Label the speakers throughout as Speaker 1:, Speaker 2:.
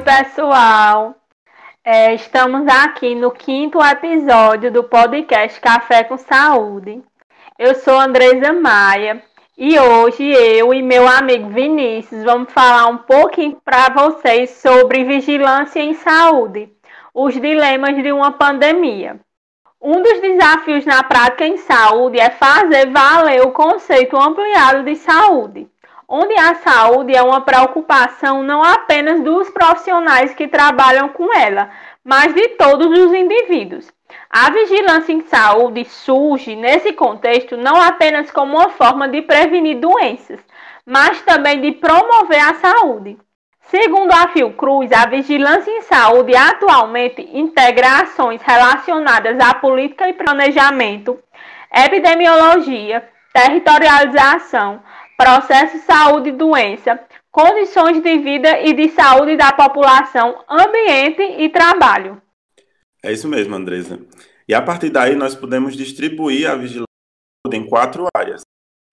Speaker 1: Oi, pessoal. É, estamos aqui no quinto episódio do podcast Café com Saúde. Eu sou Andresa Maia e hoje eu e meu amigo Vinícius vamos falar um pouquinho para vocês sobre vigilância em saúde, os dilemas de uma pandemia. Um dos desafios na prática em saúde é fazer valer o conceito ampliado de saúde, onde a saúde é uma preocupação não apenas dos profissionais que trabalham com ela, mas de todos os indivíduos. A vigilância em saúde surge, nesse contexto, não apenas como uma forma de prevenir doenças, mas também de promover a saúde. Segundo a Fiocruz, a vigilância em saúde atualmente integra ações relacionadas à política e planejamento, epidemiologia, territorialização, processo de saúde e doença, condições de vida e de saúde da população, ambiente e trabalho.
Speaker 2: É isso mesmo, Andresa. E a partir daí nós podemos distribuir a vigilância em quatro áreas.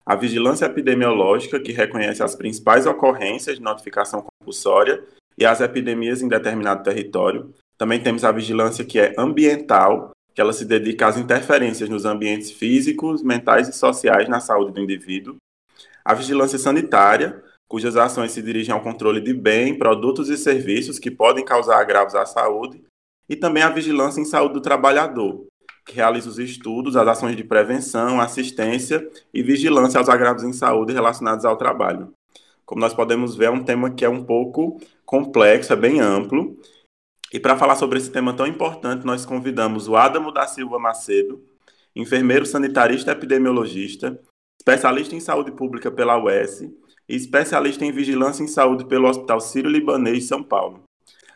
Speaker 2: A vigilância epidemiológica, que reconhece as principais ocorrências de notificação compulsória e as epidemias em determinado território. Também temos a vigilância que é ambiental, que ela se dedica às interferências nos ambientes físicos, mentais e sociais na saúde do indivíduo. A vigilância sanitária, cujas ações se dirigem ao controle de bem, produtos e serviços que podem causar agravos à saúde e também a vigilância em saúde do trabalhador, que realiza os estudos, as ações de prevenção, assistência e vigilância aos agravos em saúde relacionados ao trabalho. Como nós podemos ver, é um tema que é um pouco complexo, é bem amplo. E para falar sobre esse tema tão importante, nós convidamos o Adamo da Silva Macedo, enfermeiro sanitarista epidemiologista, especialista em saúde pública pela UES e especialista em vigilância em saúde pelo Hospital Sírio-Libanês de São Paulo.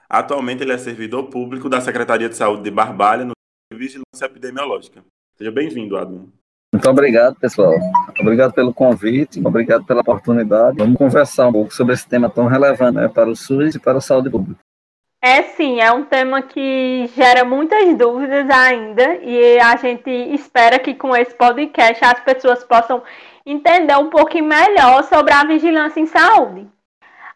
Speaker 2: Atualmente ele é servidor público da Secretaria de Saúde de Barbalha no Vigilância Epidemiológica. Seja bem-vindo, Adam.
Speaker 3: Muito obrigado, pessoal. Obrigado pelo convite, obrigado pela oportunidade. Vamos conversar um pouco sobre esse tema tão relevante né, para o SUS e para a saúde pública.
Speaker 1: É sim, é um tema que gera muitas dúvidas ainda e a gente espera que com esse podcast as pessoas possam entender um pouquinho melhor sobre a vigilância em saúde.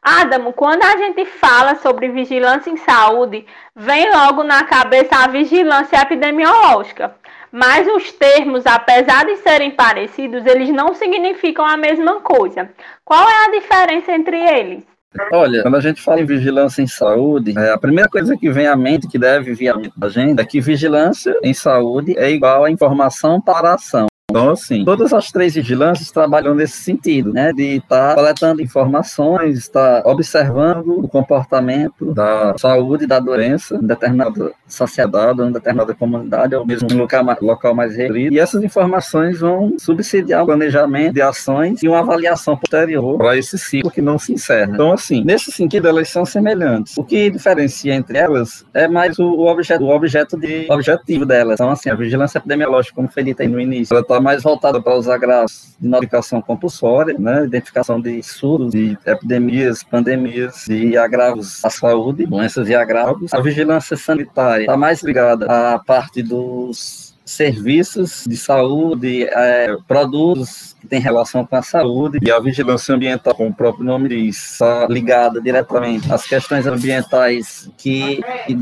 Speaker 1: Adamo, quando a gente fala sobre vigilância em saúde, vem logo na cabeça a vigilância epidemiológica. Mas os termos, apesar de serem parecidos, eles não significam a mesma coisa. Qual é a diferença entre eles?
Speaker 3: Olha, quando a gente fala em vigilância em saúde, é, a primeira coisa que vem à mente, que deve vir à mente da gente, é que vigilância em saúde é igual a informação para a ação. Então, assim, todas as três vigilâncias trabalham nesse sentido, né? De estar tá coletando informações, estar tá observando o comportamento da saúde da doença em determinada sociedade, em determinada comunidade, ou mesmo em local, local mais restrito. E essas informações vão subsidiar o planejamento de ações e uma avaliação posterior para esse ciclo que não se encerra. Então, assim, nesse sentido, elas são semelhantes. O que diferencia entre elas é mais o objeto, o objeto de o objetivo delas. Então, assim, a vigilância epidemiológica, como foi dito aí no início, ela está mais voltada para os agravos de notificação compulsória, né, identificação de surtos, de epidemias, pandemias e agravos à saúde, doenças e agravos. A vigilância sanitária está mais ligada à parte dos serviços de saúde, é, produtos que tem relação com a saúde e a vigilância ambiental, como o próprio nome diz, está ligada diretamente às questões ambientais que,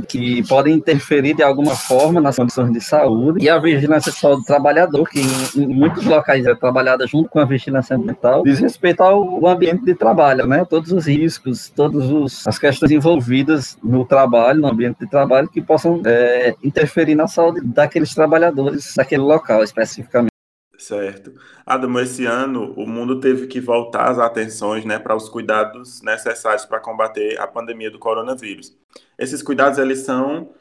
Speaker 3: que, podem interferir de alguma forma nas condições de saúde e a vigilância só do trabalhador, que em, em muitos locais é trabalhada junto com a vigilância ambiental, diz respeito ao ambiente de trabalho, né? Todos os riscos, todas as questões envolvidas no trabalho, no ambiente de trabalho, que possam é, interferir na saúde daqueles trabalhadores daquele local especificamente.
Speaker 2: Certo. Adamo, esse ano o mundo teve que voltar as atenções né, para os cuidados necessários para combater a pandemia do coronavírus. Esses cuidados eles são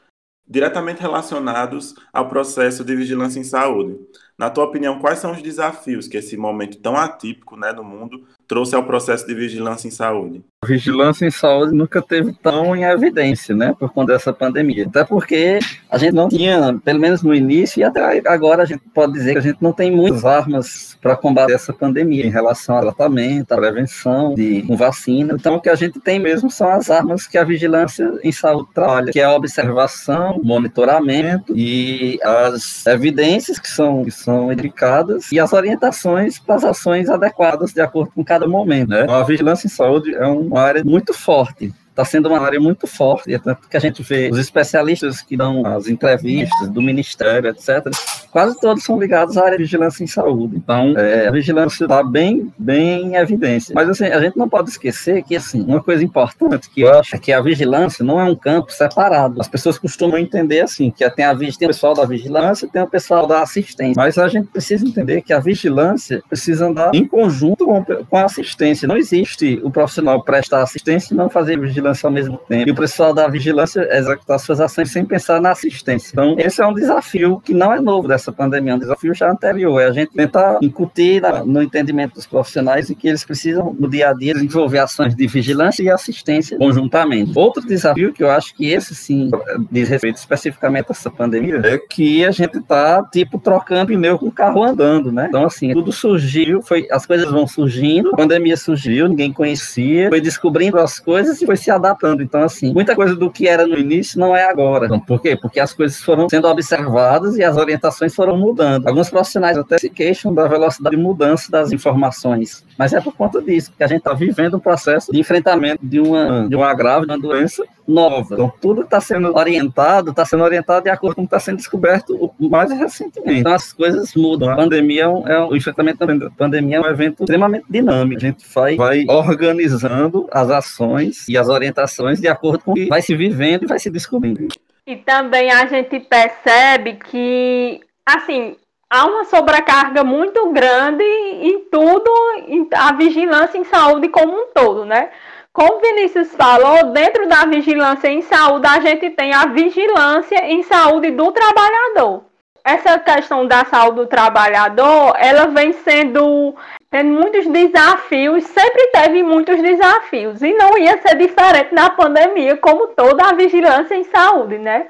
Speaker 2: diretamente relacionados ao processo de vigilância em saúde. Na tua opinião, quais são os desafios que esse momento tão atípico né, no mundo trouxe ao processo de vigilância em saúde?
Speaker 3: A vigilância em saúde nunca teve tão em evidência, né, por conta dessa pandemia. Até porque a gente não tinha, pelo menos no início, e até agora a gente pode dizer que a gente não tem muitas armas para combater essa pandemia em relação ao tratamento, à prevenção, de com vacina. Então, o que a gente tem mesmo são as armas que a vigilância em saúde trabalha, que é a observação, monitoramento e as evidências que são, que são indicadas e as orientações para as ações adequadas de acordo com cada momento. Né? A vigilância em saúde é uma área muito forte está sendo uma área muito forte, é tanto que a gente vê os especialistas que dão as entrevistas do Ministério, etc., quase todos são ligados à área de vigilância em saúde. Então, é, a vigilância está bem, bem em evidência. Mas, assim, a gente não pode esquecer que, assim, uma coisa importante que eu acho é que a vigilância não é um campo separado. As pessoas costumam entender, assim, que tem, a, tem o pessoal da vigilância tem o pessoal da assistência. Mas a gente precisa entender que a vigilância precisa andar em conjunto com, com a assistência. Não existe o profissional prestar assistência e não fazer vigilância ao mesmo tempo. E o pessoal da vigilância executar suas ações sem pensar na assistência. Então, esse é um desafio que não é novo dessa pandemia, é um desafio já anterior. É a gente tentar incutir no entendimento dos profissionais e que eles precisam, no dia a dia, desenvolver ações de vigilância e assistência conjuntamente. Outro desafio que eu acho que esse sim diz respeito especificamente a essa pandemia é que a gente está tipo trocando pneu com o carro andando, né? Então assim, tudo surgiu, foi as coisas vão surgindo, a pandemia surgiu, ninguém conhecia, foi descobrindo as coisas e foi se adaptando. Então assim, muita coisa do que era no início não é agora. Então, por quê? Porque as coisas foram sendo observadas e as orientações foram mudando. Alguns profissionais até se queixam da velocidade de mudança das informações, mas é por conta disso, porque a gente está vivendo um processo de enfrentamento de uma de um agravo, de uma doença nova. Então, tudo está sendo orientado, está sendo orientado de acordo com o que está sendo descoberto mais recentemente. Então, as coisas mudam. A pandemia é um, é um, o enfrentamento da pandemia é um evento extremamente dinâmico. A gente vai, vai organizando as ações e as orientações de acordo com o que vai se vivendo e vai se descobrindo.
Speaker 1: E também a gente percebe que, assim, há uma sobrecarga muito grande em tudo, em a vigilância em saúde como um todo, né? Como Vinícius falou, dentro da vigilância em saúde, a gente tem a vigilância em saúde do trabalhador. Essa questão da saúde do trabalhador, ela vem sendo tendo muitos desafios, sempre teve muitos desafios, e não ia ser diferente na pandemia, como toda a vigilância em saúde, né?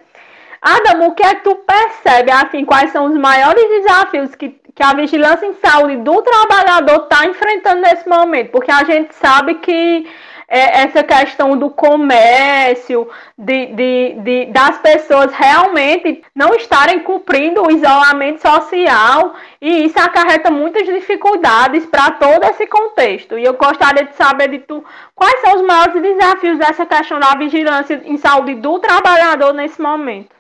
Speaker 1: Adam, o que é que tu percebe, assim, quais são os maiores desafios que, que a vigilância em saúde do trabalhador está enfrentando nesse momento? Porque a gente sabe que é, essa questão do comércio, de, de, de, das pessoas realmente não estarem cumprindo o isolamento social, e isso acarreta muitas dificuldades para todo esse contexto. E eu gostaria de saber de tu quais são os maiores desafios dessa questão da vigilância em saúde do trabalhador nesse momento.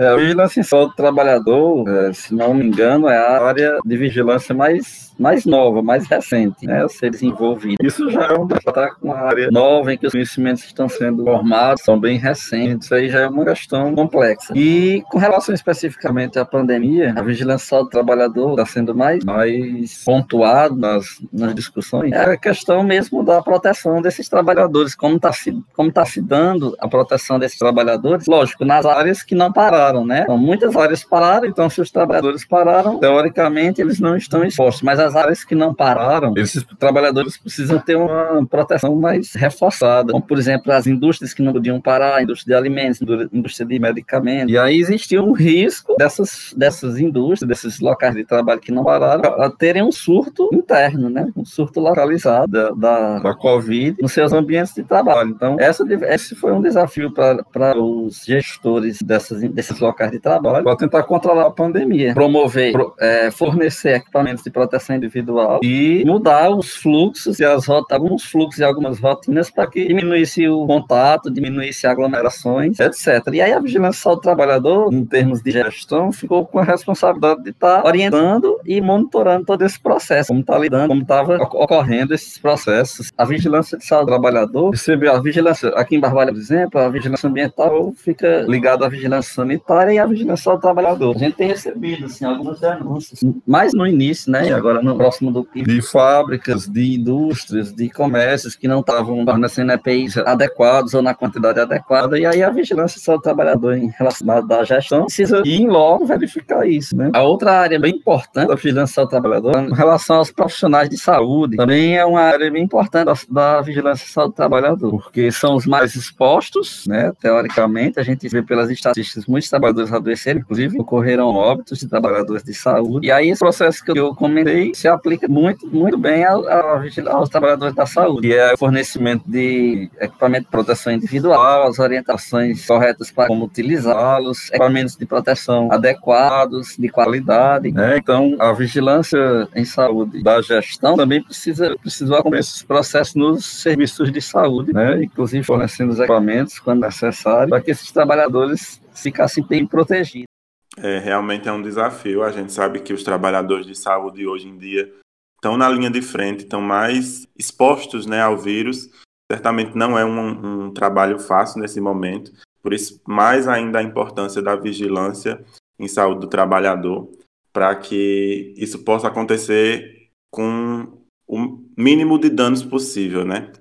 Speaker 3: É, a vigilância em saúde do trabalhador, é, se não me engano, é a área de vigilância mais mais nova, mais recente, né, a ser desenvolvida. Isso já é um tá com uma área nova em que os conhecimentos estão sendo formados, são bem recentes, isso aí já é uma questão complexa. E com relação especificamente à pandemia, a vigilância do trabalhador está sendo mais, mais pontuado nas, nas discussões, é a questão mesmo da proteção desses trabalhadores, como está se, como tá se dando a proteção desses trabalhadores, lógico, nas áreas que não pararam, né? Então, muitas áreas pararam, então se os trabalhadores pararam, teoricamente eles não estão expostos, mas as áreas que não pararam, esses trabalhadores precisam ter uma proteção mais reforçada, como, por exemplo, as indústrias que não podiam parar, a indústria de alimentos, a indústria de medicamentos. E aí existia um risco dessas, dessas indústrias, desses locais de trabalho que não pararam, a terem um surto interno, né? um surto localizado da, da, da Covid nos seus ambientes de trabalho. Então, essa, esse foi um desafio para os gestores dessas, desses locais de trabalho, para tentar controlar a pandemia, promover, pro, é, fornecer equipamentos de proteção individual e mudar os fluxos e as rotas, alguns fluxos e algumas rotinas para que diminuísse o contato, diminuísse aglomerações, etc. E aí a vigilância do trabalhador, em termos de gestão, ficou com a responsabilidade de estar tá orientando e monitorando todo esse processo, como está lidando, como estava ocorrendo esses processos. A vigilância de saúde do trabalhador, recebeu a vigilância, aqui em Barbalha, por exemplo, a vigilância ambiental fica ligada à vigilância sanitária e à vigilância do trabalhador. A gente tem recebido, assim, algumas denúncias, mais no início, né, e agora no próximo do PIB, de fábricas, de indústrias, de comércios que não estavam fornecendo EPIs adequados ou na quantidade adequada, e aí a vigilância do trabalhador em relação à gestão precisa ir logo verificar isso, né? A outra área bem importante da vigilância do trabalhador, em relação aos profissionais de saúde, também é uma área bem importante da vigilância do trabalhador, porque são os mais expostos, né? Teoricamente, a gente vê pelas estatísticas muito três trabalhadores adoeceram, inclusive ocorreram óbitos de trabalhadores de saúde. E aí esse processo que eu comentei se aplica muito, muito bem ao, ao, aos trabalhadores da saúde, que é o fornecimento de equipamento de proteção individual, as orientações corretas para como utilizá-los, equipamentos de proteção adequados, de qualidade. Né? Então, a vigilância em saúde da gestão também precisa, precisa acompanhar esses processos nos serviços de saúde, né? inclusive fornecendo os equipamentos quando necessário, para que esses trabalhadores ficassem bem protegidos.
Speaker 2: É, realmente é um desafio. A gente sabe que os trabalhadores de saúde hoje em dia estão na linha de frente, estão mais expostos né, ao vírus. Certamente não é um, um trabalho fácil nesse momento, por isso, mais ainda a importância da vigilância em saúde do trabalhador, para que isso possa acontecer com o mínimo de danos possível, né?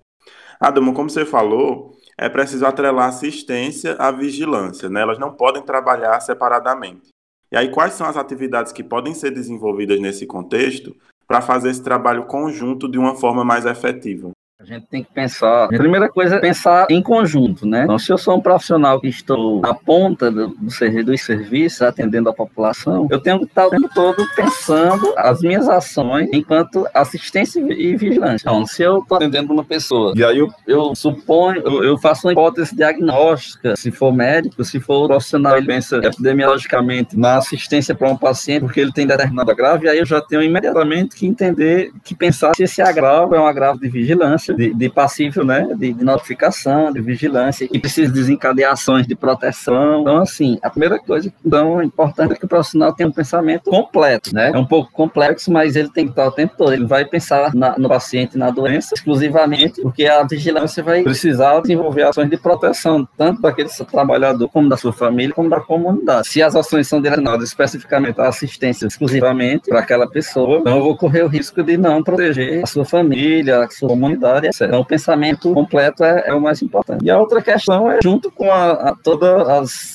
Speaker 2: Adamo, como você falou, é preciso atrelar assistência à vigilância, né? Elas não podem trabalhar separadamente. E aí, quais são as atividades que podem ser desenvolvidas nesse contexto para fazer esse trabalho conjunto de uma forma mais efetiva?
Speaker 3: A gente tem que pensar. A primeira coisa é pensar em conjunto, né? Então, se eu sou um profissional que estou na ponta do, do, dos serviços, atendendo a população, eu tenho que estar o tempo todo pensando as minhas ações enquanto assistência e vigilância. Então, se eu estou atendendo uma pessoa, e aí eu, eu suponho, eu, eu, faço uma hipótese diagnóstica, se for médico, se for profissional, ele pensa epidemiologicamente na assistência para um paciente, porque ele tem determinado agravo, e aí eu já tenho imediatamente que entender, que pensar se esse agravo é um agravo de vigilância de, de passível, né, de, de, notificação, de vigilância, e precisa desencadear ações de proteção. Então, assim, a primeira coisa então, importante é que o profissional tenha um pensamento completo, né? É um pouco complexo, mas ele tem que estar o tempo todo. Ele vai pensar na, no paciente, na doença, exclusivamente, porque a vigilância vai precisar desenvolver ações de proteção, tanto daquele trabalhador, como da sua família, como da comunidade. Se as ações são direcionadas especificamente à assistência exclusivamente para aquela pessoa, eu vou correr o risco de não proteger a sua família, a sua comunidade área. Então, o pensamento completo é, é, o mais importante. E a outra questão é, junto com a, a todas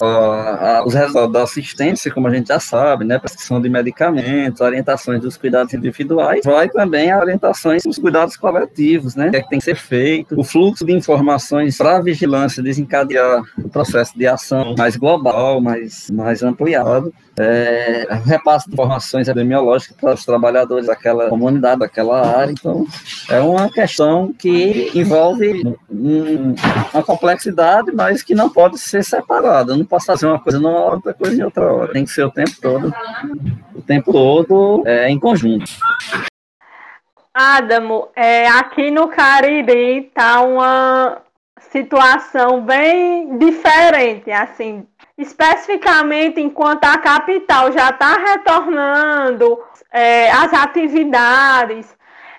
Speaker 3: os resultados da assistência, como a gente já sabe, né, prescrição de medicamentos, orientações dos cuidados individuais, vai também a orientações dos cuidados coletivos, né, que, é que tem que ser feito, o fluxo de informações para a vigilância desencadear o processo de ação mais global, mais, mais ampliado, é, repasse de informações epidemiológicas para os trabalhadores daquela comunidade, daquela área. Então, é uma questão que envolve um, uma complexidade, mas que não pode ser separada. Não posso fazer uma coisa numa hora, outra coisa em outra hora. Tem que ser o tempo todo, o tempo todo é, em conjunto.
Speaker 1: Adamo, é, aqui no Cariri está uma situação bem diferente, assim, especificamente enquanto a capital já está retornando é, as atividades,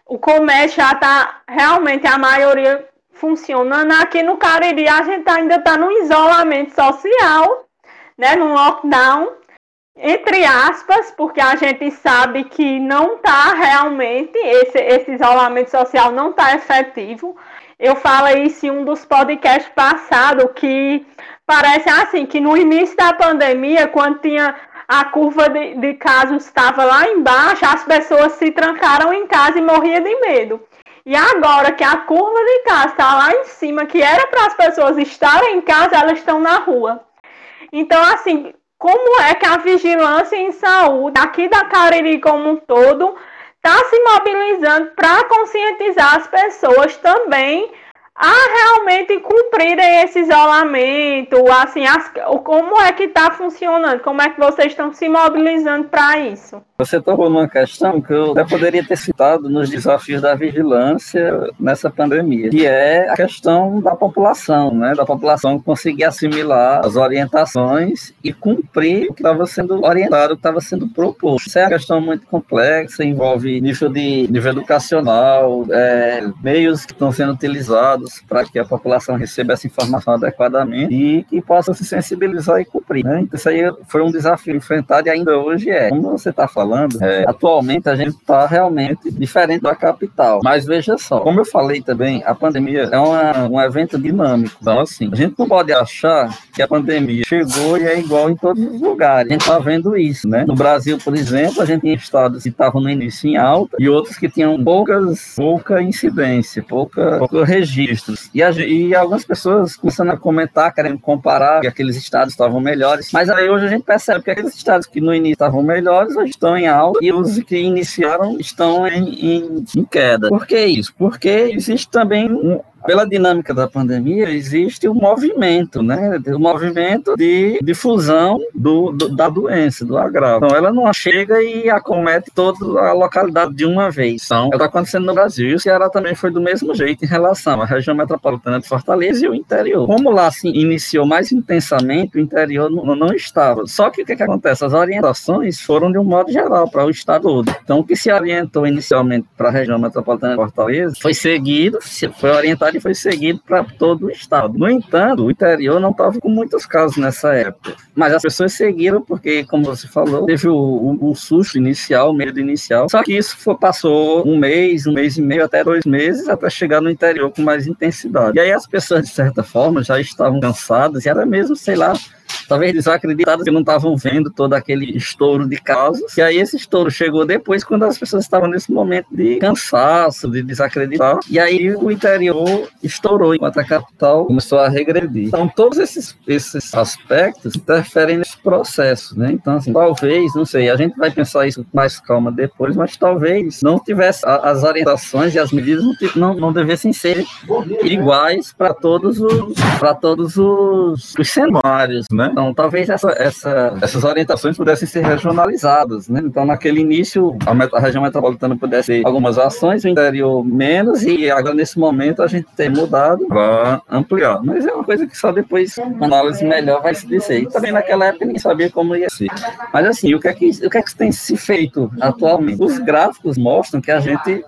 Speaker 1: o comércio já está realmente a maioria funcionando. Aqui no Cariri a gente ainda está no isolamento social, né, no lockdown, entre aspas, porque a gente sabe que não está realmente, esse, esse isolamento social não está efetivo. Eu falei isso em um dos podcasts passados, que parece assim, que no início da pandemia, quando tinha a curva de, de casos estava lá embaixo, as pessoas se trancaram em casa e morriam de medo. E agora que a curva de casos está lá em cima, que era para as pessoas estarem em casa, elas estão na rua. Então, assim, como é que a vigilância em saúde, aqui da Cariri como um todo, está se mobilizando para conscientizar as pessoas também a realmente cumprirem esse isolamento, assim, as, como é que está funcionando, como é que vocês estão se mobilizando para isso?
Speaker 3: Você tocou numa questão que eu até poderia ter citado nos desafios da vigilância nessa pandemia, que é a questão da população, né? Da população conseguir assimilar as orientações e cumprir o que estava sendo orientado, o que estava sendo proposto. Isso é uma questão muito complexa, envolve nível de nível educacional, é, meios que estão sendo utilizados para que a população receba essa informação adequadamente e que possa se sensibilizar e cumprir. Né? Isso aí foi um desafio enfrentado e ainda hoje é. Como você está falando, é, atualmente a gente está realmente diferente da capital. Mas veja só, como eu falei também, a pandemia é uma, um evento dinâmico. Então, assim, a gente não pode achar que a pandemia chegou e é igual em todos os lugares. A gente está vendo isso, né? No Brasil, por exemplo, a gente tem estados que estavam no início em alta e outros que tinham poucas, pouca incidência, pouca, pouca registro E, a, e algumas pessoas começando a comentar, querendo comparar que aqueles estados estavam melhores. Mas aí hoje a gente percebe que aqueles estados que no início estavam melhores hoje estão em alta e os que iniciaram estão em, em, em queda. Por que isso? Porque existe também um, pela dinâmica da pandemia, existe um movimento, né? Um movimento de difusão do, do, da doença, do agravo. Então, ela não chega e acomete toda a localidade de uma vez. Então, é está acontecendo no Brasil. E o Ceará também foi do mesmo jeito em relação à região metropolitana de Fortaleza e o interior. Como lá se iniciou mais intensamente, o interior não, não estava. Só que o que, que acontece? As orientações foram de um modo geral para o estado todo. Então, o que se orientou inicialmente para a região metropolitana de Fortaleza foi seguido, foi orientado e foi seguido para todo o estado. No entanto, o interior não estava com muitos casos nessa época. Mas as pessoas seguiram porque, como você falou, teve o, o, o susto inicial, o medo inicial. Só que isso foi, passou um mês, um mês e meio, até dois meses, até chegar no interior com mais intensidade. E aí as pessoas, de certa forma, já estavam cansadas, e era mesmo, sei lá, talvez desacreditados que não estavam vendo todo aquele estouro de casos. E aí esse estouro chegou depois, quando as pessoas estavam nesse momento de cansaço, de desacreditar. E aí o interior estourou, enquanto a capital começou a regredir. Então, todos esses, esses aspectos interferem nesse processo, né? Então, assim, talvez, não sei, a gente vai pensar isso com mais calma depois, mas talvez não tivesse as orientações e as medidas não, não, não devessem ser iguais para todos os para todos os, os cenários, né? Então, talvez essa, essa, essas orientações pudessem ser regionalizadas, né? Então, naquele início, a, a região metropolitana pudesse ter algumas ações, o interior menos, e agora, nesse momento, a gente tem mudado para ampliar. Mas é uma coisa que só depois, uma análise melhor, vai se dizer. E também naquela época, ninguém sabia como ia ser. Mas, assim, o que é que, o que, é que tem se feito atualmente? Os gráficos mostram que a gente,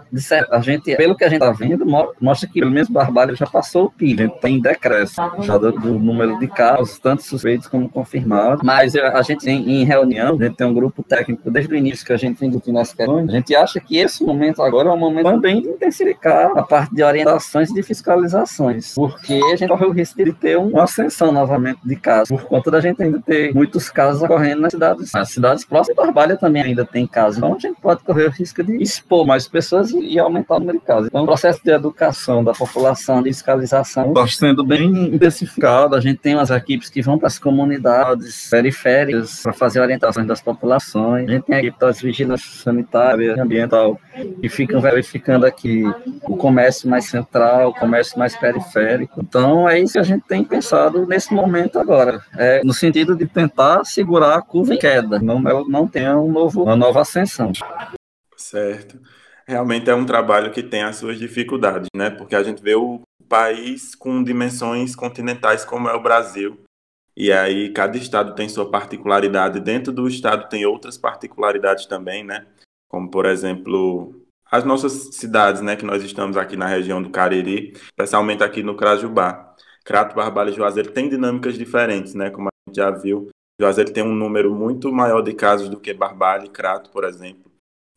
Speaker 3: a gente pelo que a gente está vendo, mostra que, pelo menos, Barbalho já passou o PIB, a gente tem decréscimo já do, do número de casos, tanto suspeitos como confirmado, mas a gente tem em reunião, a gente tem um grupo técnico desde o início que a gente tem discutindo as questões, a gente acha que esse momento agora é um momento também de intensificar a parte de orientações e de fiscalizações, porque a gente corre o risco de ter uma ascensão novamente de casos, por conta da gente ainda ter muitos casos ocorrendo nas cidades, nas cidades próximas, Barbalha também ainda tem casos, então a gente pode correr o risco de expor mais pessoas e aumentar o número de casos. Então o processo de educação da população, de fiscalização, está sendo bem intensificado, a gente tem umas equipes que vão para as comunidades periféricas para fazer orientações das populações. A gente tem equipes das vigilância sanitária e ambiental ficam verificando aqui o comércio mais central, o comércio mais periférico. Então, é isso que a gente tem pensado nesse momento agora, é, no sentido de tentar segurar a curva em queda, não, não tenha um novo, uma nova ascensão.
Speaker 2: Certo. Realmente é um trabalho que tem as suas dificuldades, né? Porque a gente vê o país com dimensões continentais como é o Brasil, e aí cada estado tem sua particularidade. Dentro do estado tem outras particularidades também, né? Como, por exemplo, as nossas cidades, né? Que nós estamos aqui na região do Cariri, especialmente aqui no Crajubá. Crato, Barbalha e Juazeiro têm dinâmicas diferentes, né? Como a gente já viu. Juazeiro tem um número muito maior de casos do que Barbalha e Crato, por exemplo.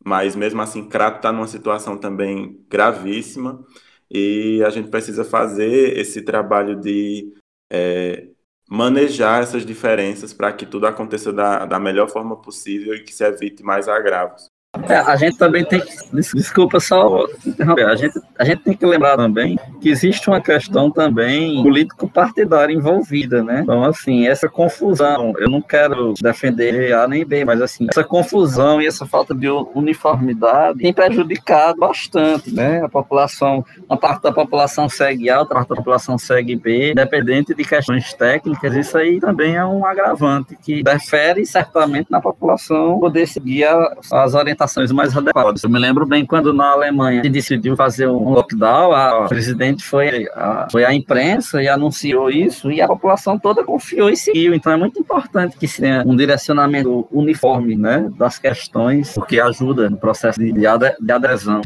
Speaker 2: Mas mesmo assim, Crato está numa situação também gravíssima e a gente precisa fazer esse trabalho de é, manejar essas diferenças para que tudo aconteça da, da melhor forma possível e que se evite mais agravos.
Speaker 3: É, a gente também tem que. Desculpa só. A gente, a gente tem que lembrar também que existe uma questão também político-partidária envolvida, né? Então, assim, essa confusão, eu não quero defender A nem B, mas assim, essa confusão e essa falta de uniformidade tem prejudicado bastante, né? A população, uma parte da população segue A, outra parte da população segue B, independente de questões técnicas, isso aí também é um agravante que interfere certamente na população poder seguir as orientações orientações mais adequadas. Eu me lembro bem quando na Alemanha se decidiu fazer um lockdown, a presidente foi a, foi a imprensa e anunciou isso e a população toda confiou e seguiu. Então é muito importante que se tenha um direcionamento uniforme né, das questões, porque ajuda no processo de, de adesão.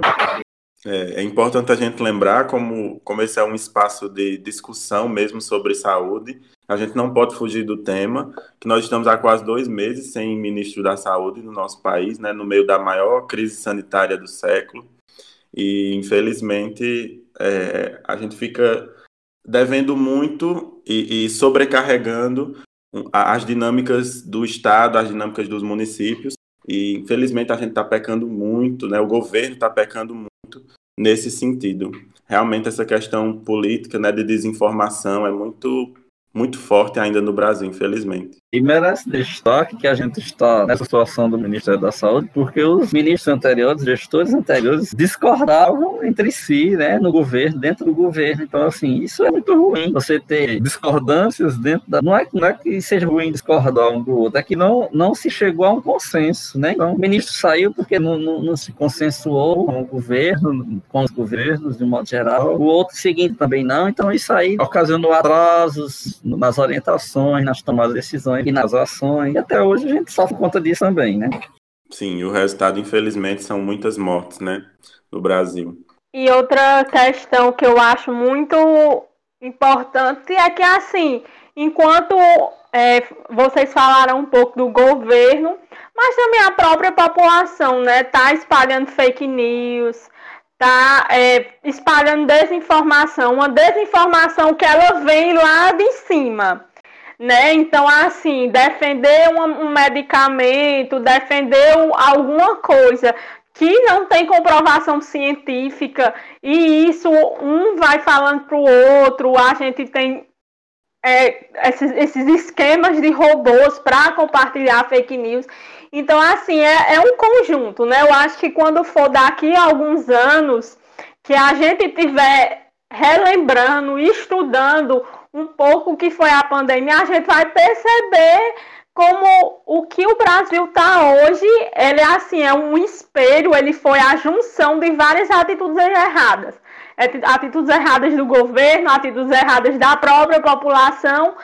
Speaker 2: É, é, importante a gente lembrar como, como esse é um espaço de discussão mesmo sobre saúde. A gente não pode fugir do tema, que nós estamos há quase dois meses sem ministro da saúde no nosso país, né, no meio da maior crise sanitária do século. E, infelizmente, é, a gente fica devendo muito e, e sobrecarregando as dinâmicas do Estado, as dinâmicas dos municípios. E, infelizmente, a gente está pecando muito, né, o governo está pecando muito nesse sentido. Realmente essa questão política, né, de desinformação é muito muito forte ainda no Brasil, infelizmente.
Speaker 3: E merece destaque que a gente está nessa situação do Ministério da Saúde, porque os ministros anteriores, gestores anteriores, discordavam entre si, né, no governo, dentro do governo. Então, assim, isso é muito ruim. Você ter discordâncias dentro da. Não é, não é que seja ruim discordar um do outro, é que não, não se chegou a um consenso, né? Então, o ministro saiu porque não, não, não se consensuou com o governo, com os governos, de um modo geral. O outro seguinte também não. Então, isso aí ocasionou atrasos nas orientações, nas tomadas de decisões e nas ações. E até hoje a gente sofre conta disso também, né?
Speaker 2: Sim, e o resultado, infelizmente, são muitas mortes, né, no Brasil.
Speaker 1: E outra questão que eu acho muito importante é que, assim, enquanto é, vocês falaram um pouco do governo, mas também a própria população, né, tá espalhando fake news, tá é, espalhando desinformação, uma desinformação que ela vem lá de cima né? Então, assim, defender um, um medicamento, defender um, alguma coisa que não tem comprovação científica e isso um vai falando para o outro, a gente tem é, esses, esses, esquemas de robôs para compartilhar fake news. Então, assim, é, é um conjunto, né? Eu acho que quando for daqui a alguns anos que a gente tiver relembrando, estudando um pouco que foi a pandemia, a gente vai perceber como o que o Brasil está hoje, ele é assim, é um espelho, ele foi a junção de várias atitudes erradas. Atitudes erradas do governo, atitudes erradas da própria população.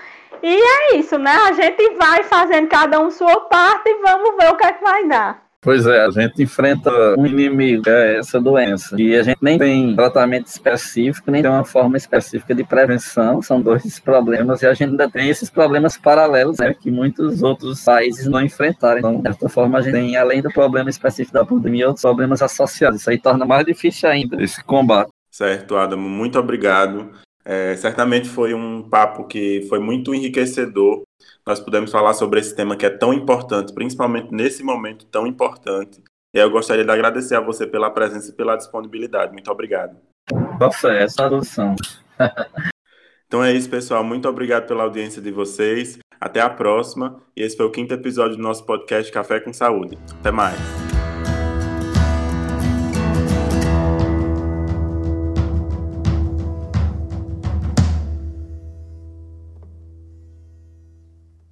Speaker 1: E é isso, né? A gente vai fazendo cada um sua parte e vamos ver o que é que vai dar.
Speaker 3: Pois é, a gente enfrenta um inimigo, que é essa doença. E a gente nem tem tratamento específico, nem tem uma forma específica de prevenção. São dois problemas. E a gente ainda tem esses problemas paralelos, né, que muitos outros países não enfrentaram. Então, dessa forma, a gente tem, além do problema específico da pandemia, outros problemas associados. Isso aí torna mais difícil ainda esse combate.
Speaker 2: Certo, Adamo. Muito obrigado. É, certamente foi um papo que foi muito enriquecedor nós pudemos falar sobre esse tema que é tão importante, principalmente nesse momento tão importante. E eu gostaria de agradecer a você pela presença e pela disponibilidade. Muito obrigado.
Speaker 3: Nossa, é essa adoção.
Speaker 2: então é isso, pessoal. Muito obrigado pela audiência de vocês. Até a próxima. E esse foi o quinto episódio do nosso podcast Café com Saúde. Até mais.